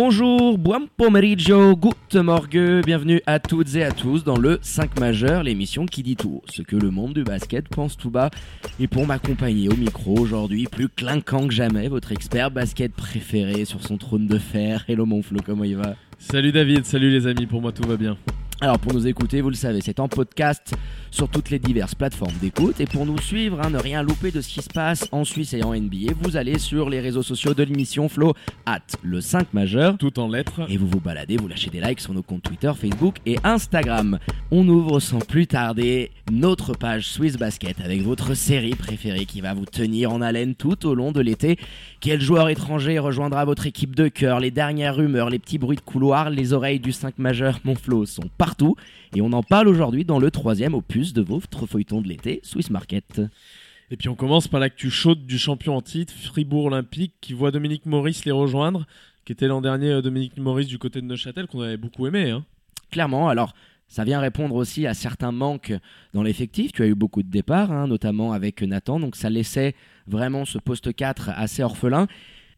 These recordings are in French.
Bonjour, buon pomeriggio, good morgue, bienvenue à toutes et à tous dans le 5 majeur, l'émission qui dit tout ce que le monde du basket pense tout bas. Et pour m'accompagner au micro aujourd'hui, plus clinquant que jamais, votre expert basket préféré sur son trône de fer. Hello mon Flo, comment il va? Salut David, salut les amis, pour moi tout va bien. Alors pour nous écouter, vous le savez, c'est en podcast sur toutes les diverses plateformes d'écoute. Et pour nous suivre, hein, ne rien louper de ce qui se passe en Suisse et en NBA, vous allez sur les réseaux sociaux de l'émission Flow, at le 5 majeur. Tout en lettres. Et vous vous baladez, vous lâchez des likes sur nos comptes Twitter, Facebook et Instagram. On ouvre sans plus tarder notre page Swiss Basket avec votre série préférée qui va vous tenir en haleine tout au long de l'été. Quel joueur étranger rejoindra votre équipe de cœur? Les dernières rumeurs, les petits bruits de couloir, les oreilles du 5 majeur Monflo sont partout. Et on en parle aujourd'hui dans le troisième opus de votre feuilleton de l'été, Swiss Market. Et puis on commence par l'actu chaude du champion en titre, Fribourg Olympique, qui voit Dominique Maurice les rejoindre, qui était l'an dernier euh, Dominique Maurice du côté de Neuchâtel, qu'on avait beaucoup aimé. Hein. Clairement, alors ça vient répondre aussi à certains manques dans l'effectif. Tu as eu beaucoup de départs, hein, notamment avec Nathan, donc ça laissait vraiment ce poste 4 assez orphelin.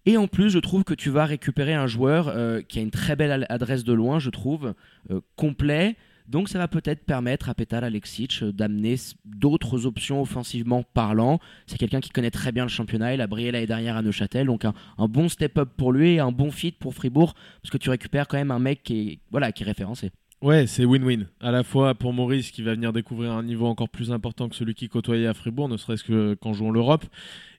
Et en plus, je trouve que tu vas récupérer un joueur euh, qui a une très belle adresse de loin, je trouve, euh, complet. Donc ça va peut-être permettre à Petar Alexic euh, d'amener d'autres options offensivement parlant. C'est quelqu'un qui connaît très bien le championnat, il a brillé l'année dernière à Neuchâtel, donc un, bon step-up pour lui et un bon fit pour Fribourg, parce que tu récupères quand même un mec qui est, voilà, qui référencé. Ouais, c'est win-win. À la fois pour Maurice qui va venir découvrir un niveau encore plus important que celui qui côtoyait à Fribourg, ne serait-ce que qu'en jouant l'Europe.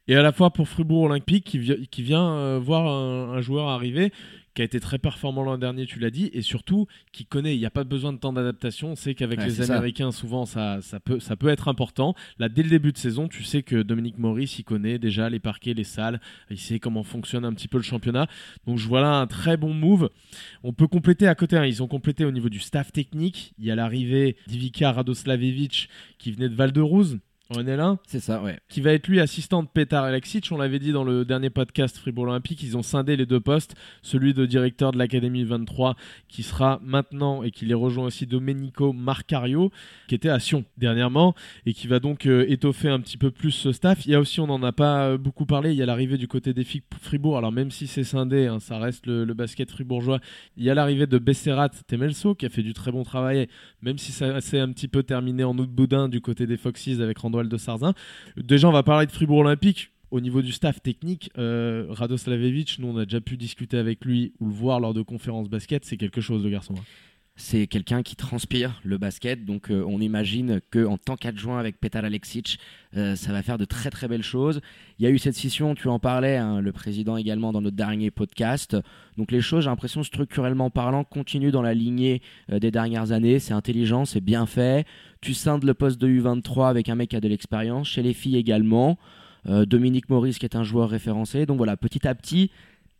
Et à la fois pour Fribourg Olympique qui, vi- qui vient euh, voir un, un joueur arriver qui a été très performant l'an dernier, tu l'as dit, et surtout qui connaît. Il n'y a pas besoin de temps d'adaptation. On sait qu'avec Ouais, les ça. Américains, souvent, ça, ça, peut, ça peut être important. Là, dès le début de saison, tu sais que Dominique Maurice, il connaît déjà les parquets, les salles. Il sait comment fonctionne un petit peu le championnat. Donc, je vois là un très bon move. On peut compléter à côté. hein. Ils ont complété au niveau du staff technique. Il y a l'arrivée d'Ivica Radoslavevic qui venait de Val-de-Rouse en NL1 C'est ça, ouais. qui va être lui assistant de Petar Alexic. On l'avait dit dans le dernier podcast Fribourg Olympique, ils ont scindé les deux postes, celui de directeur de l'Académie 23 qui sera maintenant et qui les rejoint aussi Domenico Marcario qui était à Sion dernièrement et qui va donc euh, étoffer un petit peu plus ce staff. Il y a aussi, on n'en a pas euh, beaucoup parlé, il y a l'arrivée du côté des filles Fribourg. Alors même si c'est scindé, hein, ça reste le, le basket fribourgeois. Il y a l'arrivée de Besserat Temelso qui a fait du très bon travail, même si ça s'est un petit peu terminé en août boudin du côté des Foxes avec Randall de Sarzin. Déjà, on va parler de Fribourg Olympique. Au niveau du staff technique, euh, nous on a déjà pu discuter avec lui ou le voir lors de conférences basket, c'est quelque chose le garçon. hein. C'est quelqu'un qui transpire le basket, donc euh, on imagine qu'en tant qu'adjoint avec Petar Alexic, euh, ça va faire de très très belles choses. Il y a eu cette scission, tu en parlais, hein, le président également dans notre dernier podcast. Donc les choses, j'ai l'impression, structurellement parlant, continuent dans la lignée euh, des dernières années. C'est intelligent, c'est bien fait. Tu scindes le poste de U23 avec un mec qui a de l'expérience, chez les filles également. Dominique Maurice qui est un joueur référencé. Donc voilà, petit à petit,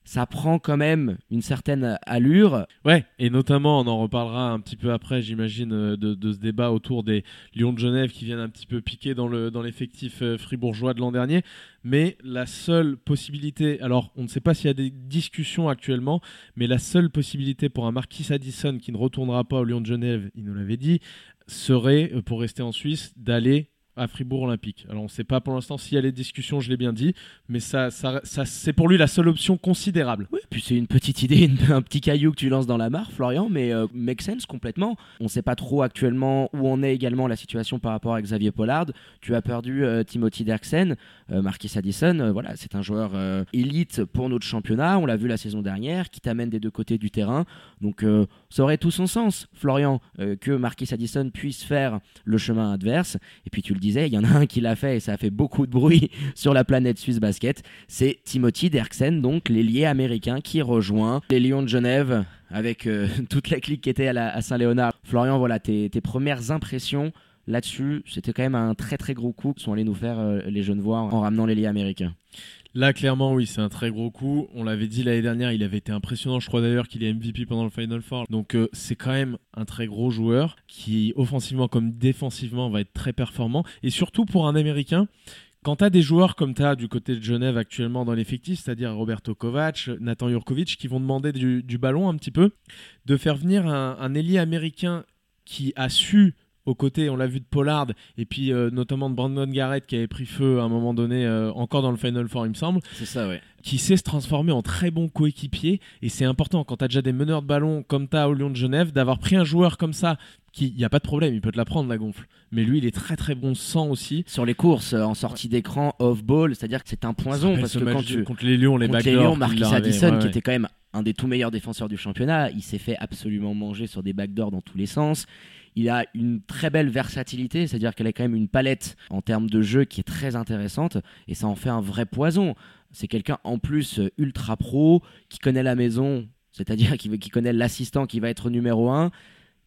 ça prend quand même une certaine allure. Ouais, et notamment, on en reparlera un petit peu après, j'imagine, euh, de, ce débat autour des Lions de Genève qui viennent un petit peu piquer dans le dans l'effectif euh, fribourgeois de l'an dernier. Mais la seule possibilité, alors on ne sait pas s'il y a des discussions actuellement, mais la seule possibilité pour un Marquis Addison qui ne retournera pas au Lions de Genève, il nous l'avait dit, serait, euh, pour rester en Suisse, d'aller à Fribourg Olympique. Alors on ne sait pas pour l'instant s'il y a les discussions, je l'ai bien dit, mais ça, ça, ça c'est pour lui la seule option considérable. Oui, puis c'est une petite idée, un petit caillou que tu lances dans la mare, Florian, mais euh, make sense complètement. On ne sait pas trop actuellement où en est également la situation par rapport à Xavier Pollard. Tu as perdu euh, Timothy Derksen, euh, Marquis Addison, euh, voilà, c'est un joueur élite pour notre championnat. On l'a vu la saison dernière, qui t'amène des deux côtés du terrain. Donc ça aurait tout son sens, Florian, que Marquis Addison puisse faire le chemin adverse. Et puis tu le disais, il y en a un qui l'a fait et ça a fait beaucoup de bruit sur la planète Suisse Basket. C'est Timothy Derksen, donc l'ailier américain qui rejoint les Lions de Genève avec euh, toute la clique qui était à, Saint-Léonard. Florian, voilà tes, premières impressions là-dessus. C'était quand même un très très gros coup que sont allés nous faire euh, les Genevois en, en ramenant l'ailier américain. Là, clairement, oui, c'est un très gros coup. On l'avait dit l'année dernière, il avait été impressionnant. Je crois d'ailleurs qu'il est MVP pendant le Final Four. Donc, euh, c'est quand même un très gros joueur qui, offensivement comme défensivement, va être très performant. Et surtout pour un Américain, quand tu as des joueurs comme tu as du côté de Genève actuellement dans l'effectif, c'est-à-dire Roberto Kovac, Nathan Jurkovic, qui vont demander du, ballon un petit peu, de faire venir un, un ailier américain qui a su aux côtés, on l'a vu de Pollard, et puis euh, notamment de Brandon Garrett qui avait pris feu à un moment donné, euh, encore dans le Final Four, il me semble. C'est ça, ouais. Qui sait se transformer en très bon coéquipier. Et c'est important quand tu as déjà des meneurs de ballon comme tu as au Lyon de Genève, d'avoir pris un joueur comme ça, qui, il n'y a pas de problème, il peut te la prendre la gonfle. Mais lui, il est très très bon sans aussi. Sur les courses, euh, en sortie d'écran, off-ball, c'est-à-dire que c'est un poison. Parce que quand tu. Contre les Lions, les Contre les Lions, Marquis Addison, qui était quand même un des tout meilleurs défenseurs du championnat, il s'est fait absolument manger sur des backdoors dans tous les sens. Il a une très belle versatilité, c'est-à-dire qu'elle a quand même une palette en termes de jeu qui est très intéressante et ça en fait un vrai poison. C'est quelqu'un en plus euh, ultra pro qui connaît la maison, c'est-à-dire qui, connaît l'assistant qui va être numéro 1.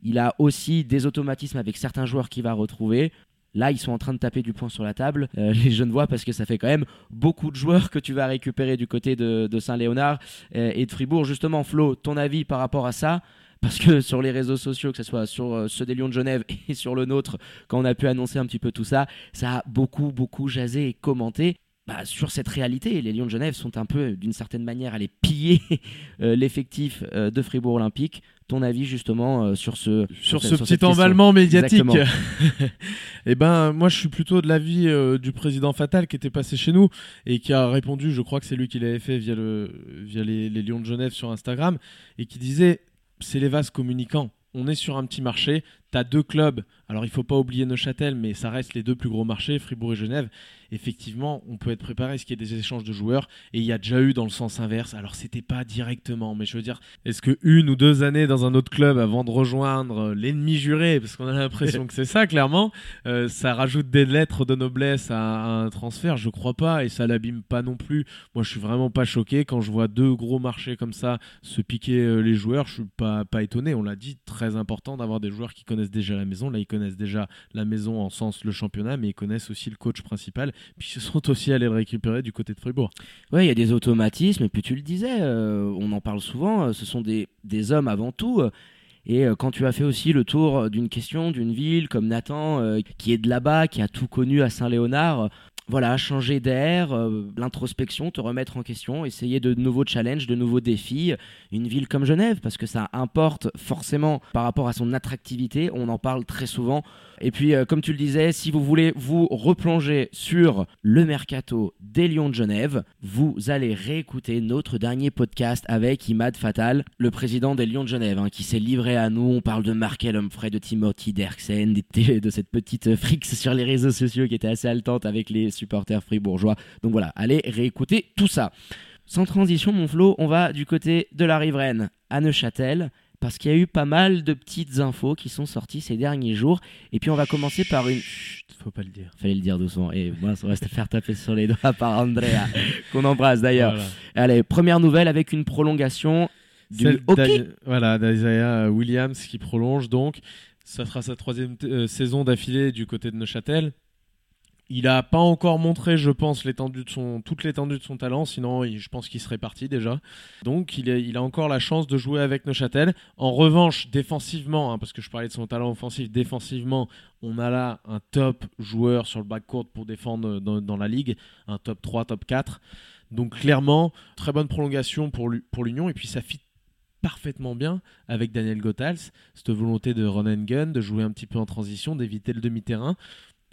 Il a aussi des automatismes avec certains joueurs qu'il va retrouver. Là, ils sont en train de taper du poing sur la table, euh, les jeunes voix, parce que ça fait quand même beaucoup de joueurs que tu vas récupérer du côté de, Saint-Léonard euh, et de Fribourg. Justement, Flo, ton avis par rapport à ça? Parce que sur les réseaux sociaux, que ce soit sur euh, ceux des Lions de Genève et sur le nôtre, quand on a pu annoncer un petit peu tout ça, ça a beaucoup, beaucoup jasé et commenté. Bah, sur cette réalité, les Lions de Genève sont un peu, d'une certaine manière, allés piller euh, l'effectif euh, de Fribourg Olympique. Ton avis justement sur ce sur, ce petit emballement médiatique Eh ben, moi, je suis plutôt de l'avis du président Fatal qui était passé chez nous et qui a répondu. Je crois que c'est lui qui l'avait fait via le via les, les Lions de Genève sur Instagram et qui disait c'est les vases communicants. On est sur un petit marché, tu deux clubs, alors il faut pas oublier Neuchâtel, mais ça reste les deux plus gros marchés, Fribourg et Genève effectivement, on peut être préparé à ce qu'il y ait des échanges de joueurs. Et il y a déjà eu dans le sens inverse. Alors, c'était pas directement, mais je veux dire, est-ce que une ou deux années dans un autre club avant de rejoindre l'ennemi juré, parce qu'on a l'impression que c'est ça, clairement, euh, ça rajoute des lettres de noblesse à, un transfert? Je crois pas, et ça l'abîme pas non plus. Moi, je suis vraiment pas choqué quand je vois deux gros marchés comme ça se piquer euh, les joueurs. Je suis pas, pas étonné. On l'a dit, très important d'avoir des joueurs qui connaissent déjà la maison. Là, ils connaissent déjà la maison en sens le championnat, mais ils connaissent aussi le coach principal puis ils se sont aussi allés le récupérer du côté de Fribourg. Oui, il y a des automatismes, et puis tu le disais, euh, on en parle souvent, euh, ce sont des, des hommes avant tout. Euh, et quand tu as fait aussi le tour d'une question, d'une ville comme Nathan, qui est de là-bas, qui a tout connu à Saint-Léonard, voilà, changer d'air, l'introspection, te remettre en question, essayer de nouveaux challenges, de nouveaux défis. Une ville comme Genève, parce que ça importe forcément par rapport à son attractivité, on en parle très souvent. Et puis, euh, comme tu le disais, si vous voulez vous replonger sur le mercato des Lions de Genève, vous allez réécouter notre dernier podcast avec Imad Fatal, le président des Lions de Genève, hein, qui s'est livré à nous. On parle de Markel Humphrey, de Timothy Derksen, de cette petite frix sur les réseaux sociaux qui était assez haletante avec les supporters fribourgeois. Donc voilà, allez réécouter tout ça. Sans transition, mon Flo, on va du côté de la riveraine à Neuchâtel parce qu'il y a eu pas mal de petites infos qui sont sorties ces derniers jours. Et puis on va commencer par une. Chut, faut pas le dire. Fallait le dire doucement. Et moi, ça reste à faire taper sur les doigts par Andrea, qu'on embrasse d'ailleurs. Allez, première nouvelle avec une prolongation du hockey. Voilà, d'Isaiah Williams qui prolonge donc. Ça sera sa troisième euh, saison d'affilée du côté de Neuchâtel. Il n'a pas encore montré, je pense, toute l'étendue de son talent, sinon je pense qu'il serait parti déjà. Donc il, a encore la chance de jouer avec Neuchâtel. En revanche, défensivement, hein, parce que je parlais de son talent offensif, défensivement, on a là un top joueur sur le backcourt pour défendre dans, la ligue, un top 3, top 4. Donc clairement, très bonne prolongation pour, pour l'Union, et puis ça fit parfaitement bien avec Daniel Gothals, cette volonté de run and gun, de jouer un petit peu en transition, d'éviter le demi-terrain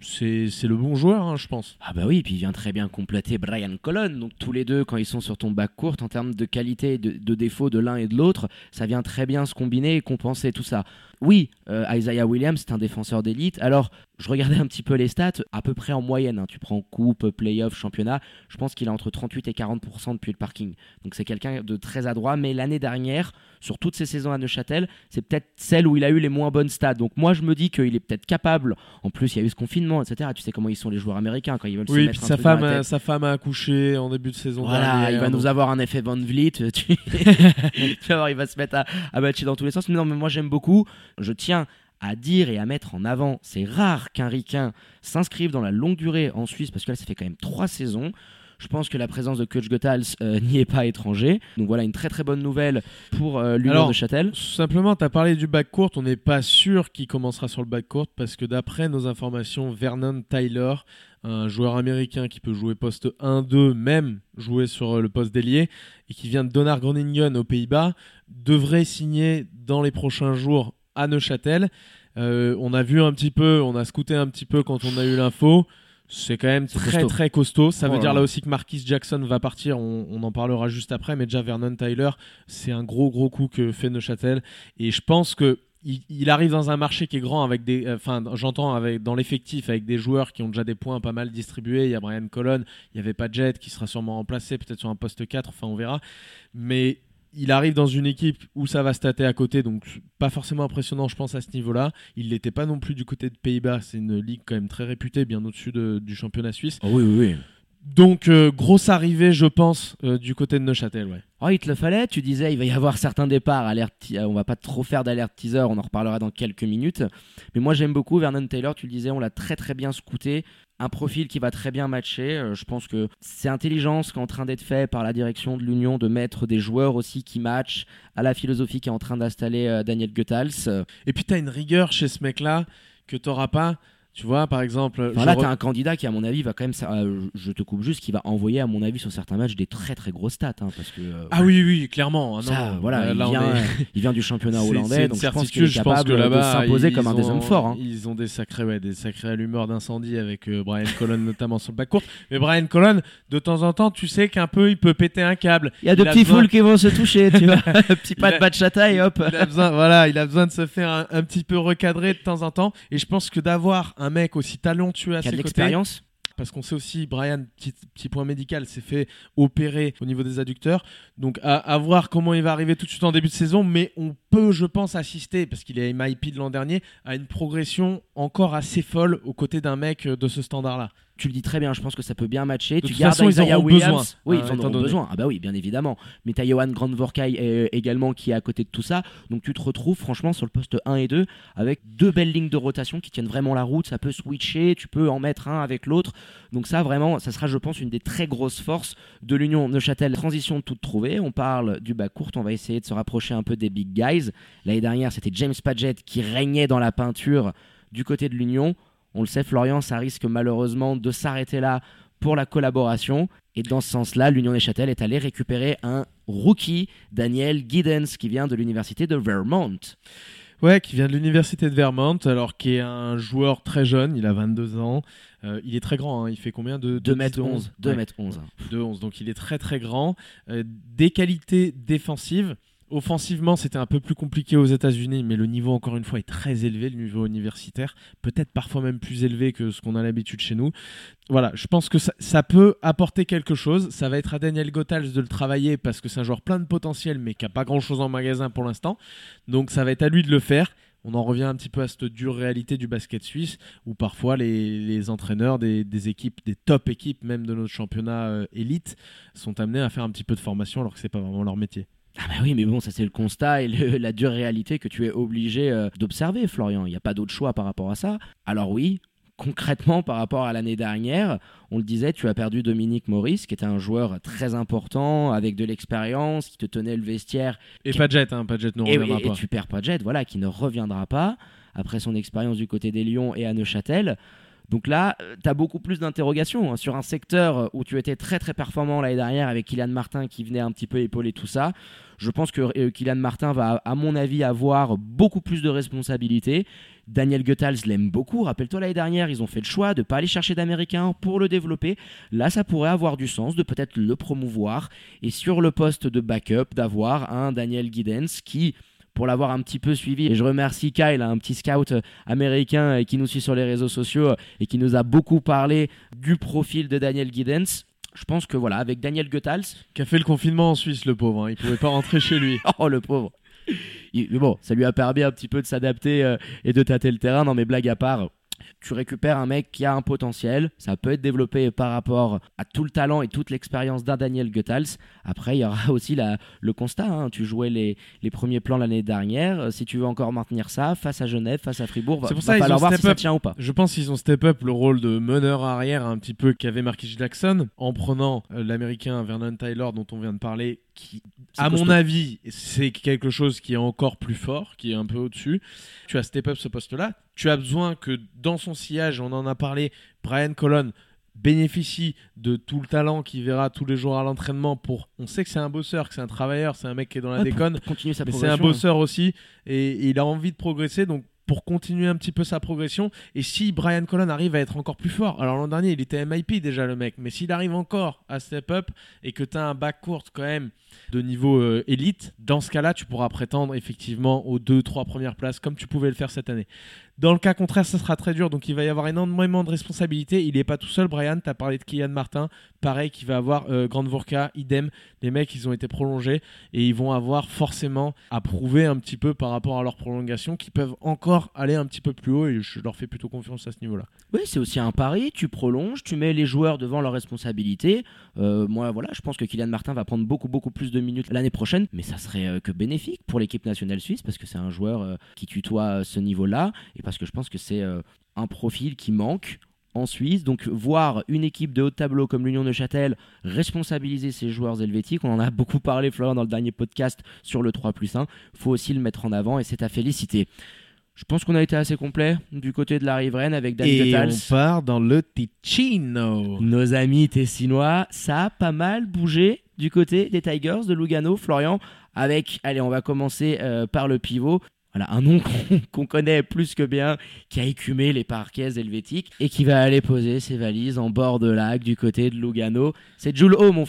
c'est le bon joueur, hein, je pense. Ah bah oui, et puis il vient très bien compléter Brian Colon. Donc tous les deux, quand ils sont sur ton bac court, en termes de qualité et de, de défaut de l'un et de l'autre, ça vient très bien se combiner et compenser tout ça. Oui, euh, Isaiah Williams, c'est un défenseur d'élite. Alors, je regardais un petit peu les stats, à peu près en moyenne. Hein. Tu prends coupe, playoff, championnat. Je pense qu'il a entre 38 et 40% depuis le parking. Donc c'est quelqu'un de très adroit. Mais l'année dernière, sur toutes ses saisons à Neuchâtel, c'est peut-être celle où il a eu les moins bonnes stats. Donc moi, je me dis qu'il est peut-être capable. En plus, il y a eu ce confinement, etc. Tu sais comment ils sont les joueurs américains quand ils veulent se mettre sa femme, sa femme a accouché en début de saison. Voilà, il va nous avoir un effet Van Vliet. Tu... vas voir, il va se mettre à, à matcher dans tous les sens. Mais non, mais moi j'aime beaucoup. Je tiens à dire et à mettre en avant. C'est rare qu'un Ricain s'inscrive dans la longue durée en Suisse parce que là, ça fait quand même trois saisons. Je pense que la présence de coach Goethals euh, n'y est pas étranger. Donc voilà une très très bonne nouvelle pour euh, l'Union de Châtel. Simplement, tu as parlé du backcourt. On n'est pas sûr qu'il commencera sur le backcourt parce que d'après nos informations, Vernon Tyler, un joueur américain qui peut jouer poste 1-2, même jouer sur euh, le poste d'ailier, et qui vient de Donar Groningen aux Pays-Bas, devrait signer dans les prochains jours à Neuchâtel. Euh, on a vu un petit peu, on a scouté un petit peu quand on a eu l'info. C'est quand même très costaud. très costaud. Ça veut Oh dire là. aussi que Marquis Jackson va partir. On, on en parlera juste après. Mais déjà Vernon Tyler, c'est un gros gros coup que fait Neuchâtel. Et je pense que il, il arrive dans un marché qui est grand avec des, euh, enfin j'entends avec dans l'effectif avec des joueurs qui ont déjà des points pas mal distribués. Il y a Brian Colon, il y avait pas Jet qui sera sûrement remplacé peut-être sur un poste 4. Enfin on verra. Mais il arrive dans une équipe où ça va stater à côté, donc pas forcément impressionnant, je pense, à ce niveau-là. Il l'était pas non plus du côté de Pays-Bas, c'est une ligue quand même très réputée, bien au-dessus de- du championnat suisse. Oh oui, oui, oui. Donc, euh, grosse arrivée, je pense, euh, du côté de Neuchâtel, ouais. Oh, il te le fallait, tu disais il va y avoir certains départs, alerte, te- euh, on va pas trop faire d'alerte teaser, on en reparlera dans quelques minutes. Mais moi j'aime beaucoup Vernon Taylor, tu le disais, on l'a très très bien scouté, un profil qui va très bien matcher. Euh, je pense que c'est intelligent ce qui est en train d'être fait par la direction de l'Union de mettre des joueurs aussi qui matchent à la philosophie qui est en train d'installer Daniel Goethals. Et puis, t'as une rigueur chez ce mec-là que t'auras pas. Tu vois, par exemple. Enfin, là, re- t'as un candidat qui, à mon avis, va quand même. euh, je te coupe juste, qui va envoyer, à mon avis, sur certains matchs, des très très grosses stats. hein, parce que. euh, Ah oui, oui, clairement. Ah non, ça, voilà, il, vient, est- il vient du championnat hollandais, donc je pense qu'il est capable que là-bas, de s'imposer comme un ont- deuxième fort. hein. Ils ont des sacrés, ouais, des sacrées allumeurs d'incendie avec euh, Brian Colon notamment sur le backcourt. Mais Brian Colon, de temps en temps, tu sais qu'un peu, il peut péter un câble. Il y a a petits foules qui vont se toucher, tu vois. Petit pas de bachata et hop. Il a besoin, voilà, il a besoin de se faire un petit peu recadrer de temps en temps. Et je pense que d'avoir un mec aussi talentueux à ses côtés, l'expérience. parce qu'on sait aussi, Brian, petit, petit point médical, s'est fait opérer au niveau des adducteurs. Donc à, à voir comment il va arriver tout de suite en début de saison, mais on peut, je pense, assister, parce qu'il est MIP de l'an dernier, à une progression encore assez folle aux côtés d'un mec euh, de ce standard-là. Tu le dis très bien, je pense que ça peut bien matcher. De tu toute gardes façon, ils auront Williams. besoin, Oui, ils en étant auront donné. besoin. Ah bah oui, bien évidemment. Mais t'as Johan Grandvorkay euh, également qui est à côté de tout ça. Donc tu te retrouves franchement sur le poste 1 et 2 avec deux belles lignes de rotation qui tiennent vraiment la route. Ça peut switcher, tu peux en mettre un avec l'autre. Donc ça vraiment, ça sera je pense une des très grosses forces de l'Union Neuchâtel. Transition toute trouvée. On parle du bas court. On va essayer de se rapprocher un peu des big guys. L'année dernière, c'était James Padgett qui régnait dans la peinture du côté de l'Union. On le sait, Florian, ça risque malheureusement de s'arrêter là pour la collaboration. Et dans ce sens-là, l'Union Neuchâtel est allée récupérer un rookie, Daniel Giddens, qui vient de l'université de Vermont. Ouais, qui vient de l'université de Vermont, alors qui est un joueur très jeune, il a 22 ans. Euh, il est très grand, hein, il fait combien de 2 mètres 11. 2 Ouais. mètres 11. 2 11 donc il est très très grand. Euh, des qualités défensives. Offensivement, c'était un peu plus compliqué aux États-Unis, mais le niveau, encore une fois, est très élevé, le niveau universitaire. Peut-être parfois même plus élevé que ce qu'on a l'habitude chez nous. Voilà, je pense que ça, peut apporter quelque chose. Ça va être à Daniel Gothals de le travailler parce que c'est un joueur plein de potentiel, mais qui n'a pas grand-chose en magasin pour l'instant. Donc ça va être à lui de le faire. On en revient un petit peu à cette dure réalité du basket suisse, où parfois les, entraîneurs des, des équipes, des top équipes même de notre championnat euh, élite, sont amenés à faire un petit peu de formation alors que c'est pas vraiment leur métier. Ah bah oui, mais bon, ça c'est le constat et le- la dure réalité que tu es obligé euh, d'observer, Florian. Il n'y a pas d'autre choix par rapport à ça. Alors oui, concrètement, par rapport à l'année dernière, on le disait, tu as perdu Dominique Maurice, qui était un joueur très important, avec de l'expérience, qui te tenait le vestiaire Et jet, hein, jet ne Et, reviendra et- et pas. tu perds jet, voilà, qui ne reviendra pas après son expérience du côté des Lions et à Neuchâtel. Donc là, tu as beaucoup plus d'interrogations hein, sur un secteur où tu étais très très performant l'année dernière avec Kylian Martin qui venait un petit peu épauler tout ça. Je pense que euh, Kylian Martin va, à mon avis, avoir beaucoup plus de responsabilités. Daniel Goethals l'aime beaucoup. Rappelle-toi, l'année dernière, ils ont fait le choix de ne pas aller chercher d'Américains pour le développer. Là, ça pourrait avoir du sens de peut-être le promouvoir. Et sur le poste de backup, d'avoir un Daniel Giddens qui, pour l'avoir un petit peu suivi, et je remercie Kyle, un petit scout euh, américain euh, qui nous suit sur les réseaux sociaux euh, et qui nous a beaucoup parlé du profil de Daniel Giddens. Je pense que voilà, avec Daniel Goethals, Qui a fait le confinement en Suisse, le pauvre. hein. Il pouvait pas rentrer chez lui. Oh le pauvre. Il- mais bon, ça lui a permis un petit peu de s'adapter euh, et de tâter le terrain. Non mais blague à part, tu récupères un mec qui a un potentiel, ça peut être développé par rapport à tout le talent et toute l'expérience d'un Daniel Goethals. Après, il y aura aussi la, le constat, hein. tu jouais les, les premiers plans l'année dernière, si tu veux encore maintenir ça face à Genève, face à Fribourg, C'est va, pour va ça, ils ont voir si step ça up. tient ou pas. Je pense qu'ils ont step up le rôle de meneur arrière un petit peu qu'avait Marquis Jackson en prenant euh, l'américain Vernon Tyler dont on vient de parler qui à mon avis c'est quelque chose qui est encore plus fort qui est un peu au-dessus tu as step up ce poste là tu as besoin que dans son sillage on en a parlé Brian Colon bénéficie de tout le talent qu'il verra tous les jours à l'entraînement pour on sait que c'est un bosseur que c'est un travailleur c'est un mec qui est dans la Ouais, déconne Continuer sa mais c'est un progression. bosseur aussi et il a envie de progresser donc pour continuer un petit peu sa progression et si Brian Colon arrive à être encore plus fort alors l'an dernier il était MIP déjà le mec mais s'il arrive encore à step up et que tu as un back court quand même de niveau euh, élite dans ce cas là tu pourras prétendre effectivement aux deux trois premières places comme tu pouvais le faire cette année dans le cas contraire ça sera très dur donc il va y avoir énormément de responsabilités il n'est pas tout seul Brian tu as parlé de Kylian Martin pareil qui va avoir euh, Grande Vorka idem les mecs ils ont été prolongés et ils vont avoir forcément à prouver un petit peu par rapport à leur prolongation qui peuvent encore aller un petit peu plus haut et je leur fais plutôt confiance à ce niveau-là. Oui, c'est aussi un pari. Tu prolonges, tu mets les joueurs devant leurs responsabilités. Euh, moi, voilà, je pense que Kylian Martin va prendre beaucoup, beaucoup plus de minutes l'année prochaine, mais ça serait euh, que bénéfique pour l'équipe nationale suisse parce que c'est un joueur euh, qui tutoie ce niveau-là parce que je pense que c'est euh, un profil qui manque en Suisse. Donc, voir une équipe de haut de tableau comme l'Union de Châtel responsabiliser ses joueurs helvétiques, on en a beaucoup parlé, Florian, dans le dernier podcast sur le 3 plus 1. faut aussi le mettre en avant et c'est à féliciter. Je pense qu'on a été assez complet du côté de la riveraine avec Dan Goethals. part dans le Ticino. Nos amis tessinois, ça a pas mal bougé du côté des Tigers de Lugano, Florian, avec, allez, on va commencer euh, par le pivot. Voilà, un nom qu'on connaît plus que bien, qui a écumé les parquets helvétiques et qui va aller poser ses valises en bord de lac du côté de Lugano. C'est Jules O, mon.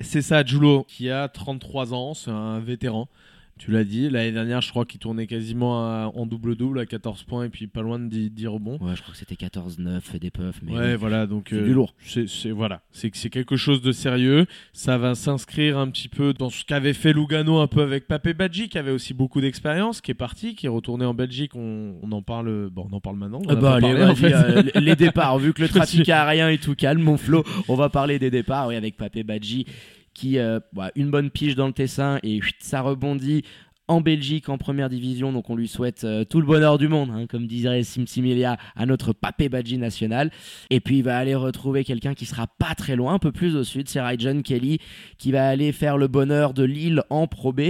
C'est ça, Julo, qui a 33 ans, c'est un vétéran. Tu l'as dit, l'année dernière, je crois qu'il tournait quasiment à- en double-double à 14 points et puis pas loin de 10, 10 rebonds. Ouais, je crois que c'était 14-9 des puffs, mais Ouais, voilà, donc c'est euh, du lourd. c'est voilà, c'est c'est quelque chose de sérieux. Ça va s'inscrire un petit peu dans ce qu'avait fait Lugano un peu avec Papé Badji, qui avait aussi beaucoup d'expérience, qui est parti, qui est retourné en Belgique. On, on en parle, bon, on en parle maintenant. on Ah bah en euh, les départs, vu que le trafic aérien est tout calme, mon Flo, on va parler des départs, oui, avec Papé Badji, qui, euh, bah, une bonne pige dans le Tessin, et ça rebondit en Belgique en première division, donc on lui souhaite euh, tout le bonheur du monde, hein, comme dirait Simsimilia à notre Papé Badji national. Et puis il va aller retrouver quelqu'un qui sera pas très loin, un peu plus au sud, c'est John Kelly, qui va aller faire le bonheur de Lille en Pro B.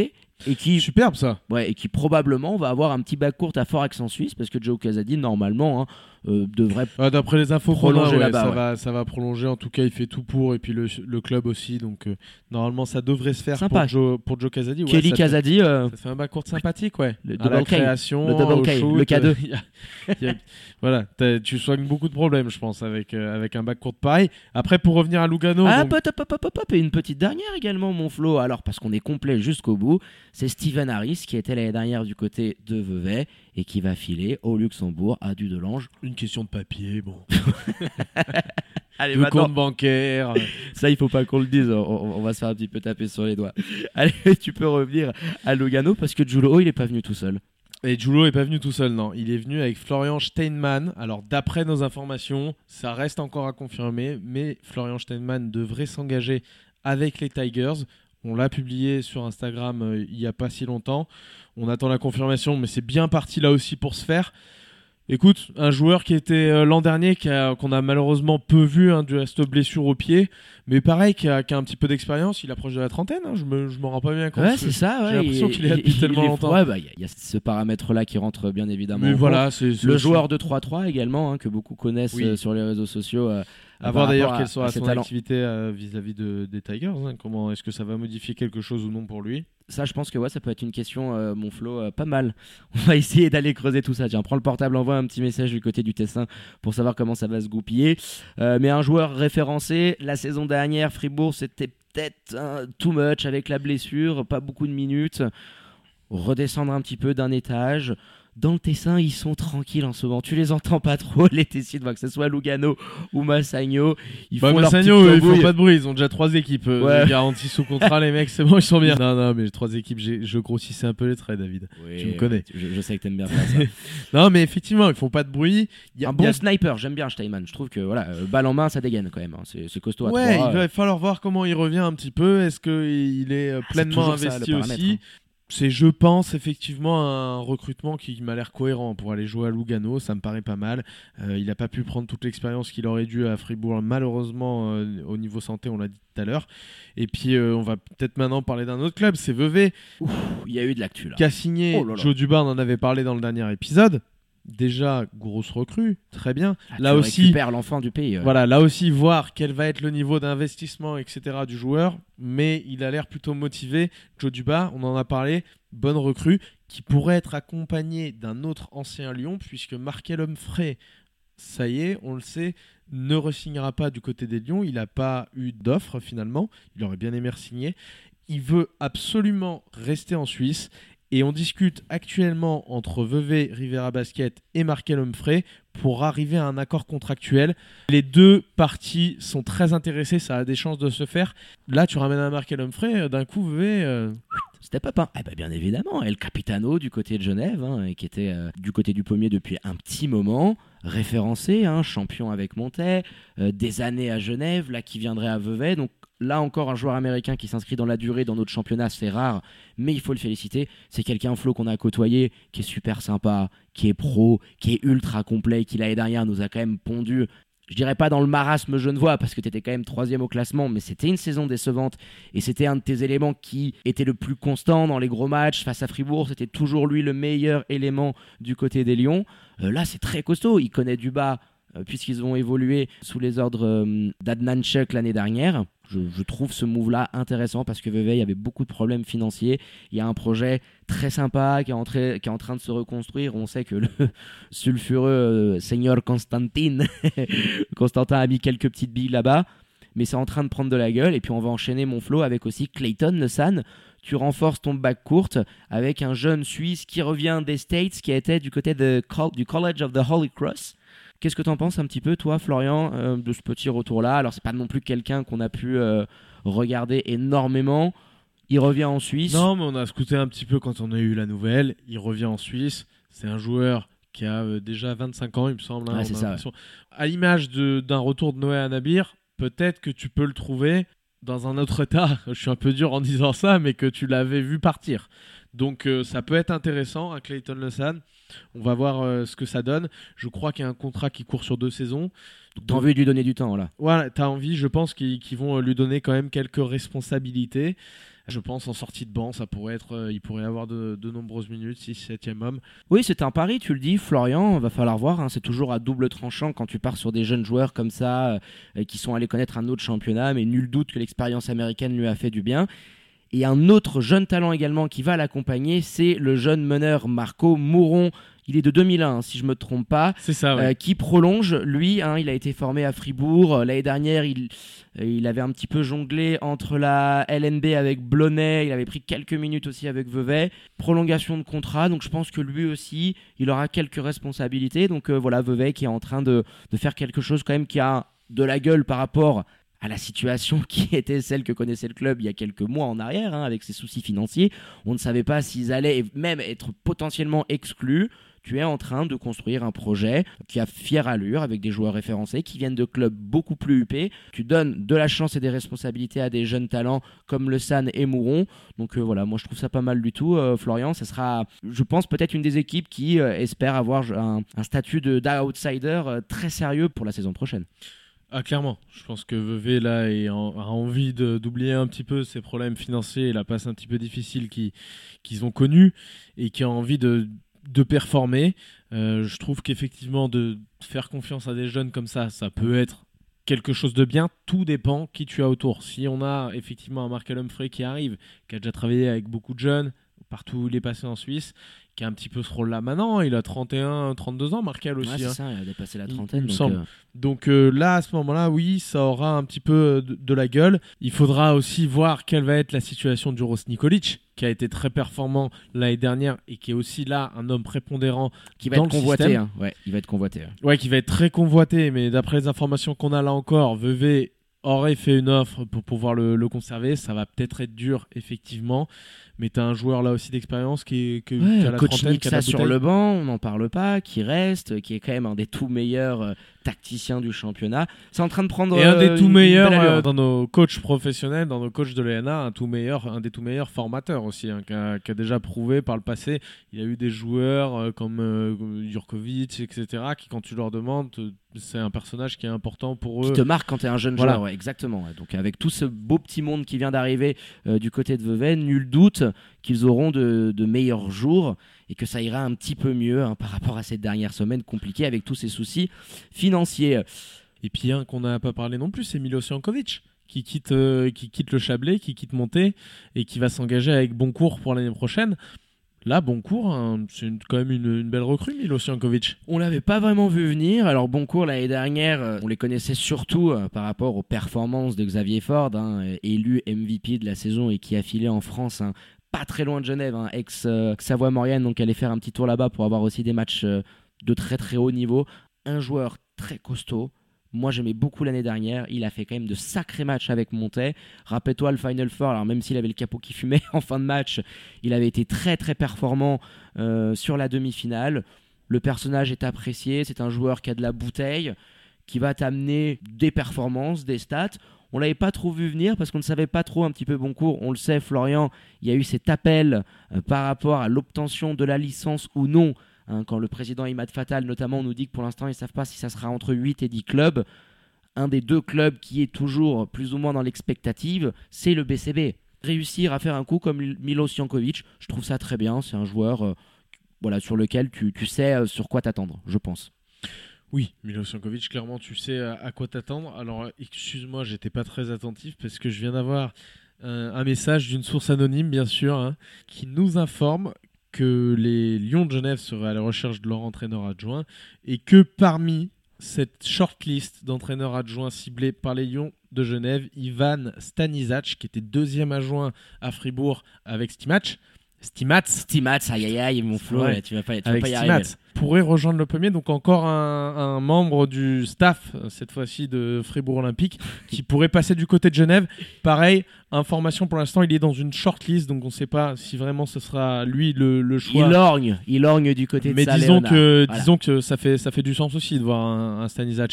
Et qui, Superbe ça. Ouais, et qui probablement va avoir un petit bac court à fort accent suisse parce que Joe Casadi normalement hein, devrait Ah, D'après les infos Prolonger ouais, ça, ouais. va, ça va prolonger. En tout cas, il fait tout pour. Et puis le, le club aussi. Donc euh, normalement, ça devrait se faire Sympa. pour Joe, pour Joe Casadi. Kelly Casadi euh, ça fait un backcourt sympathique, ouais. Le la double K. création, Le double K, shoot, le K2. euh, il y a- il y a- voilà, tu soignes beaucoup de problèmes, je pense, avec, euh, avec un backcourt pareil. Après, pour revenir à Lugano, ah, donc- pop, pop, pop, pop, pop, et une petite dernière également, mon Flo. Alors, parce qu'on est complet jusqu'au bout, c'est Steven Harris qui était l'année dernière du côté de Vevey et qui va filer au Luxembourg à Dudelange. une question de papier, bon. Allez, Le compte bancaire. ça, il faut pas qu'on le dise, on, va se faire un petit peu taper sur les doigts. Allez, tu peux revenir à Lugano parce que Julo, il est pas venu tout seul. Et Julo est pas venu tout seul, non. Il est venu avec Florian Steinmann. Alors, d'après nos informations, ça reste encore à confirmer, mais Florian Steinmann devrait s'engager avec les Tigers. On l'a publié sur Instagram euh, il y a pas si longtemps. On attend la confirmation, mais c'est bien parti là aussi pour se faire. Écoute, un joueur qui était euh, l'an dernier, qu'on a malheureusement peu vu, hein, dû à cette blessure au pied, mais pareil, qui a, qui a un petit peu d'expérience. Il approche de la trentaine, hein, je me, je m'en rends pas bien compte. Ouais, c'est ça. j'ai ouais, l'impression il- qu'il est là depuis il- tellement il est- longtemps. Ouais, bah, il y, a- ce paramètre-là qui rentre bien évidemment. Mais voilà, c'est c'est Le joueur de 3-3 également, hein, que beaucoup connaissent Oui. euh, sur les réseaux sociaux. euh, À voir d'ailleurs quelle sera son activité euh, vis-à-vis de, des Tigers. hein. Comment est-ce que ça va modifier quelque chose ou non pour lui? Ça, je pense que ouais, ça peut être une question, euh, mon Flo, euh, pas mal. On va essayer d'aller creuser tout ça. Tiens, prends le portable, envoie un petit message du côté du Tessin pour savoir comment ça va se goupiller. Euh, mais un joueur référencé, la saison dernière, Fribourg, c'était peut-être un too much avec la blessure, pas beaucoup de minutes. Redescendre un petit peu d'un étage. Dans le Tessin, ils sont tranquilles en ce moment. Tu les entends pas trop, les Tessinois, que ce soit Lugano ou Massagno. Ils Bah, font leur Massagno, petite ils font pas de bruit, ils ont déjà trois équipes euh, Ouais. de garantie sous contrat, les mecs, c'est bon, ils sont bien. Non, non, mais trois équipes, je grossissais un peu les traits, David. Oui, tu me connais. Je, je sais que t'aimes bien faire ça. Non, mais effectivement, ils font pas de bruit. Il y a- un il y bon a- sniper, j'aime bien Steinman. Je trouve que voilà, euh, balle en main, ça dégaine quand même. hein. C'est costaud à Ouais, il va falloir voir comment il revient un petit peu. Est-ce qu'il est euh, Ah, pleinement ça, investi paramètre, aussi hein. C'est, je pense, effectivement un recrutement qui m'a l'air cohérent pour aller jouer à Lugano. Ça me paraît pas mal. Euh, il n'a pas pu prendre toute l'expérience qu'il aurait dû à Fribourg, malheureusement, euh, au niveau santé, on l'a dit tout à l'heure. Et puis, euh, on va peut-être maintenant parler d'un autre club. C'est Vevey Il y a eu de l'actu là. qui a signé. Oh là là. Joe Dubar en avait parlé dans le dernier épisode. Déjà, grosse recrue, très bien. Ah, Là tu aussi, l'enfant du pays. euh. voilà, là aussi, voir quel va être le niveau d'investissement, etc. du joueur. Mais il a l'air plutôt motivé. Joe Duba, on en a parlé, bonne recrue, qui pourrait être accompagné d'un autre ancien Lyon, puisque Markel Humphrey, ça y est, on le sait, ne resignera pas du côté des Lions. Il n'a pas eu d'offre finalement. Il aurait bien aimé signer. Il veut absolument rester en Suisse. Et on discute actuellement entre Vevey, Rivera Basket et Markel Humphrey pour arriver à un accord contractuel. Les deux parties sont très intéressées, ça a des chances de se faire. Là, tu ramènes un Markel Humphrey, euh, d'un coup, Vevey, euh, up, hein. Eh ben, bien évidemment. El Capitano du côté de Genève, hein, qui était euh, du côté du pommier depuis un petit moment, référencé, hein, champion avec euh, des années à Genève, là qui viendrait à Vevey. Donc là encore, un joueur américain qui s'inscrit dans la durée dans notre championnat, c'est rare, mais il faut le féliciter. C'est quelqu'un, Flo, qu'on a côtoyé, qui est super sympa, qui est pro, qui est ultra complet, qui l'année dernière nous a quand même pondu. Je dirais pas dans le marasme genevois parce que tu étais quand même troisième au classement, mais c'était une saison décevante et c'était un de tes éléments qui était le plus constant dans les gros matchs face à Fribourg. C'était toujours lui le meilleur élément du côté des Lions. Euh, là, c'est très costaud. Il connaît du bas puisqu'ils ont évolué sous les ordres euh, d'Adnan Chuk l'année dernière. Je, trouve ce move-là intéressant parce que Vevey avait beaucoup de problèmes financiers. Il y a un projet très sympa qui est, en train de se reconstruire. On sait que le sulfureux euh, Seigneur Constantin a mis quelques petites billes là-bas mais c'est en train de prendre de la gueule. Et puis on va enchaîner mon flow avec aussi Clayton Nessan. Tu renforces ton bac courte avec un jeune Suisse qui revient des States, qui était du côté du College of the Holy Cross. Qu'est-ce que t'en penses un petit peu, toi, Florian, euh, de ce petit retour-là? Alors, c'est pas non plus quelqu'un qu'on a pu euh, regarder énormément. Il revient en Suisse. Non, mais on a scouté un petit peu quand on a eu la nouvelle. Il revient en Suisse. C'est un joueur qui a euh, déjà 25 ans, il me semble. hein, Ouais, c'est ça. À l'image d'un retour de Noé Anabir, peut-être que tu peux le trouver dans un autre état. Je suis un peu dur en disant ça, mais que tu l'avais vu partir. Donc euh, ça peut être intéressant à Clayton Lessan. On va voir euh, ce que ça donne. Je crois qu'il y a un contrat qui court sur deux saisons. T'as envie de lui donner du temps, là. Voilà, t'as envie, je pense qu'ils vont euh, lui donner quand même quelques responsabilités. Je pense en sortie de banc, ça pourrait être, euh, il pourrait avoir de, de nombreuses minutes, 6 7 homme. Oui, c'est un pari, tu le dis, Florian, va falloir voir. hein, c'est toujours à double tranchant quand tu pars sur des jeunes joueurs comme ça, euh, qui sont allés connaître un autre championnat, mais nul doute que l'expérience américaine lui a fait du bien. Et un autre jeune talent également qui va l'accompagner, c'est le jeune meneur Marco Mouron. Il est de 2001, si je me trompe pas. C'est ça, ouais. Euh, qui prolonge. Lui, hein, il a été formé à Fribourg. Euh, L'année dernière, il, euh, il avait un petit peu jonglé entre la LNB avec Blonay. Il avait pris quelques minutes aussi avec Vevey. Prolongation de contrat. Donc je pense que lui aussi, il aura quelques responsabilités. Donc euh, voilà, Vevey qui est en train de, de faire quelque chose quand même qui a de la gueule par rapport à la situation qui était celle que connaissait le club il y a quelques mois en arrière, hein, avec ses soucis financiers. On ne savait pas s'ils allaient même être potentiellement exclus tu es en train de construire un projet qui a fière allure avec des joueurs référencés qui viennent de clubs beaucoup plus huppés. Tu donnes de la chance et des responsabilités à des jeunes talents comme Le San et Mouron. Donc euh, voilà, moi je trouve ça pas mal du tout. Euh, Florian, ce sera, je pense, peut-être une des équipes qui euh, espère avoir un, un statut de- d'outsider très sérieux pour la saison prochaine. Ah, clairement. Je pense que Vevey, là, a envie d'oublier un petit peu ses problèmes financiers et la passe un petit peu difficile qui- qu'ils ont connue et qui a envie de, de performer. Euh, je trouve qu'effectivement, de faire confiance à des jeunes comme ça, ça peut être quelque chose de bien. Tout dépend qui tu as autour. Si on a effectivement un Markel Humphrey qui arrive, qui a déjà travaillé avec beaucoup de jeunes, partout où il est passé en Suisse, qui a un petit peu ce rôle-là maintenant. Il a 31, 32 ans, Markel aussi. Ouais, c'est hein. ça, il a dépassé la Il- trentaine. il me donc, semble. euh, Donc euh, là, à ce moment-là, oui, ça aura un petit peu euh, de, de la gueule. Il faudra aussi voir quelle va être la situation du Ross Nikolic, qui a été très performant l'année dernière et qui est aussi là un homme prépondérant qui va dans être le convoité. hein. Ouais, il va être convoité. ouais. Ouais, qui va être très convoité, mais d'après les informations qu'on a là encore, Vevey aurait fait une offre pour pouvoir le, le conserver. Ça va peut-être être dur, effectivement. Mais tu as un joueur là aussi d'expérience qui, est- que- Ouais, qui a la coach trentaine, qui a la sur le banc, on n'en parle pas, qui reste, qui est quand même un des tout meilleurs euh, tacticiens du championnat. C'est en train de prendre Et un euh, des tout une meilleurs euh, dans nos coachs professionnels, dans nos coachs de l'ENA, un tout meilleur, un des tout meilleurs formateurs aussi, hein, qui, a, qui a déjà prouvé par le passé. Il y a eu des joueurs euh, comme euh, Jurkovic, etc., qui quand tu leur demandes, c'est un personnage qui est important pour qui eux. te marque quand tu es un jeune Voilà. joueur, ouais, exactement. Donc avec tout ce beau petit monde qui vient d'arriver euh, du côté de Vevey, nul doute qu'ils auront de, de meilleurs jours et que ça ira un petit peu mieux hein, par rapport à cette dernière semaine compliquée avec tous ces soucis financiers. Et puis un qu'on n'a pas parlé non plus, c'est Milo Jankovic, qui quitte, euh, qui quitte le Chablais, qui quitte Monté et qui va s'engager avec Boncourt pour l'année prochaine. Là, Boncourt, hein, c'est quand même une, une belle recrue, Milo Jankovic. On l'avait pas vraiment vu venir. Alors Boncourt l'année dernière, euh, on les connaissait surtout euh, par rapport aux performances de Xavier Ford, hein, élu MVP de la saison et qui a filé en France, hein, pas très loin de Genève, hein, ex euh, donc allait faire un petit tour là-bas pour avoir aussi des matchs euh, de très très haut niveau. Un joueur très costaud. Moi, j'aimais beaucoup l'année dernière. Il a fait quand même de sacrés matchs avec Montet. Rappelle-toi le Final Four. Alors, même s'il avait le capot qui fumait en fin de match, il avait été très très performant euh, sur la demi-finale. Le personnage est apprécié, c'est un joueur qui a de la bouteille, qui va t'amener des performances, des stats. On l'avait pas trop vu venir parce qu'on ne savait pas trop un petit peu bon cours. On le sait, Florian, il y a eu cet appel euh, par rapport à l'obtention de la licence ou non. hein, quand le président Imad Fatal, notamment, nous dit que pour l'instant, ils ne savent pas si ça sera entre 8 et 10 clubs. Un des deux clubs qui est toujours plus ou moins dans l'expectative, c'est le BCB. Réussir à faire un coup comme Milos Jankovic, je trouve ça très bien. C'est un joueur euh, voilà, sur lequel tu, sais euh, sur quoi t'attendre, je pense. Oui, Milo Jankovic, clairement, tu sais à, quoi t'attendre. Alors, excuse-moi, j'étais pas très attentif parce que je viens d'avoir euh, un message d'une source anonyme, bien sûr, hein, qui nous informe que les Lions de Genève seraient à la recherche de leur entraîneur adjoint et que parmi cette shortlist d'entraîneurs adjoints ciblés par les Lions de Genève, Ivan Stanizac, qui était deuxième adjoint à Fribourg avec Stimac, Stimac, Stimats, aïe aïe aïe, mon Flo, Ouais. tu vas pas, tu vas pas y Stimat arriver. pourrait rejoindre le premier. Donc encore un, un membre du staff, euh, cette fois-ci de Fribourg Olympique, qui pourrait passer du côté de Genève. Pareil, information pour l'instant, il est dans une shortlist, donc on ne sait pas si vraiment ce sera lui le, le choix. Il lorgne, il lorgne du côté de Mais disons que, Voilà. disons que ça fait, ça fait du sens aussi de voir un, un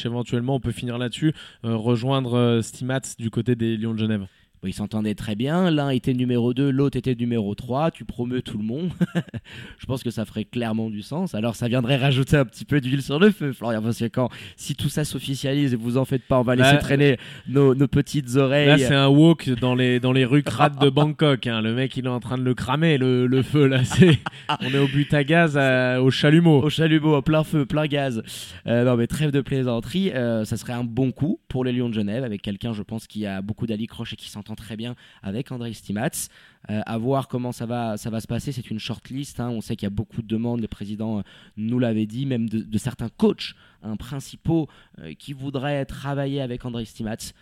éventuellement. On peut finir là-dessus, euh, rejoindre euh, Stimats du côté des Lions de Genève. Bon, ils s'entendaient très bien. L'un était numéro 2, l'autre était numéro 3. Tu promeus tout le monde. je pense que ça ferait clairement du sens. Alors, ça viendrait rajouter un petit peu d'huile sur le feu, Florian. Parce que quand, si tout ça s'officialise et vous en faites pas, on va laisser Là- traîner nos, nos petites oreilles. Là, c'est un walk dans les, dans les rues crades de Bangkok. hein. Le mec, il est en train de le cramer, le, le feu. Là, c'est, on est au but à gaz à- au chalumeau. au chalumeau, en plein feu, plein gaz. Euh, non, mais trêve de plaisanterie. euh, ça serait un bon coup pour les Lions de Genève avec quelqu'un, je pense, qui a beaucoup d'alicroche et qui s'entend très bien avec André Stimats. Euh, à voir comment ça va, ça va se passer. C'est une shortlist. hein. On sait qu'il y a beaucoup de demandes. Le président euh, nous l'avait dit, même de, certains coachs hein, principaux euh, qui voudraient travailler avec André Stimats.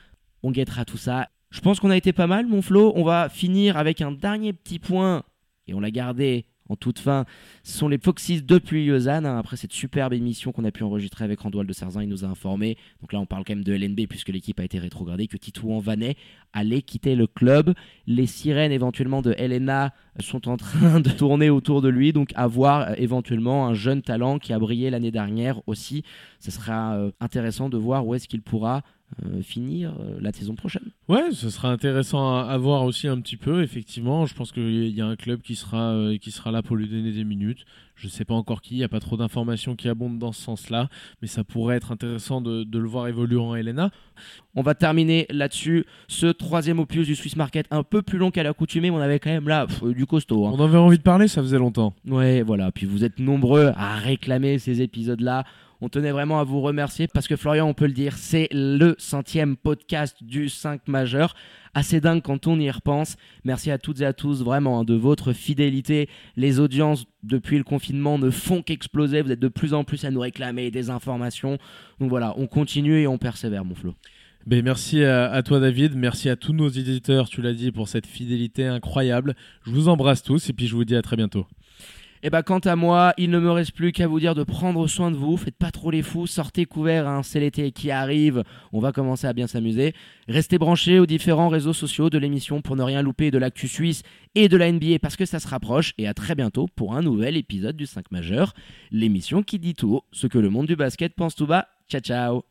On guettera tout ça. Je pense qu'on a été pas mal, mon Flo. On va finir avec un dernier petit point. Et on l'a gardé en toute fin. Ce sont les Foxys depuis Lausanne. après cette superbe émission qu'on a pu enregistrer avec Randoual de Sarzin, il nous a informé. Donc là, on parle quand même de LNB puisque l'équipe a été rétrogradée, que Titouan Vanet allait quitter le club. Les sirènes éventuellement de LNA sont en train de tourner autour de lui. Donc à voir euh, éventuellement un jeune talent qui a brillé l'année dernière aussi. Ce sera euh, intéressant de voir où est-ce qu'il pourra euh, finir euh, la saison prochaine. Ouais, ce sera intéressant à, à voir aussi un petit peu. Effectivement, je pense qu'il y a un club qui sera, euh, qui sera là pour lui donner des minutes. Je ne sais pas encore qui, il n'y a pas trop d'informations qui abondent dans ce sens-là, mais ça pourrait être intéressant de, de le voir évoluer en LNA. On va terminer là-dessus ce troisième opus du Swiss Market, un peu plus long qu'à l'accoutumée, mais on avait quand même là pff, du costaud. hein. On avait envie de parler, ça faisait longtemps. Ouais, voilà. Puis vous êtes nombreux à réclamer ces épisodes-là. On tenait vraiment à vous remercier parce que Florian, on peut le dire, c'est le centième podcast du 5 majeur. Assez dingue quand on y repense. Merci à toutes et à tous vraiment hein, de votre fidélité. Les audiences depuis le confinement ne font qu'exploser. Vous êtes de plus en plus à nous réclamer des informations. Donc voilà, on continue et on persévère, mon Flo. Ben, merci à, à toi David, merci à tous nos éditeurs, tu l'as dit, pour cette fidélité incroyable. Je vous embrasse tous et puis je vous dis à très bientôt. Et bah quant à moi, il ne me reste plus qu'à vous dire de prendre soin de vous, faites pas trop les fous, sortez couverts, hein, c'est l'été qui arrive, on va commencer à bien s'amuser. Restez branchés aux différents réseaux sociaux de l'émission pour ne rien louper de l'actu suisse et de la NBA parce que ça se rapproche et à très bientôt pour un nouvel épisode du 5 majeur, l'émission qui dit tout haut ce que le monde du basket pense tout bas. Ciao ciao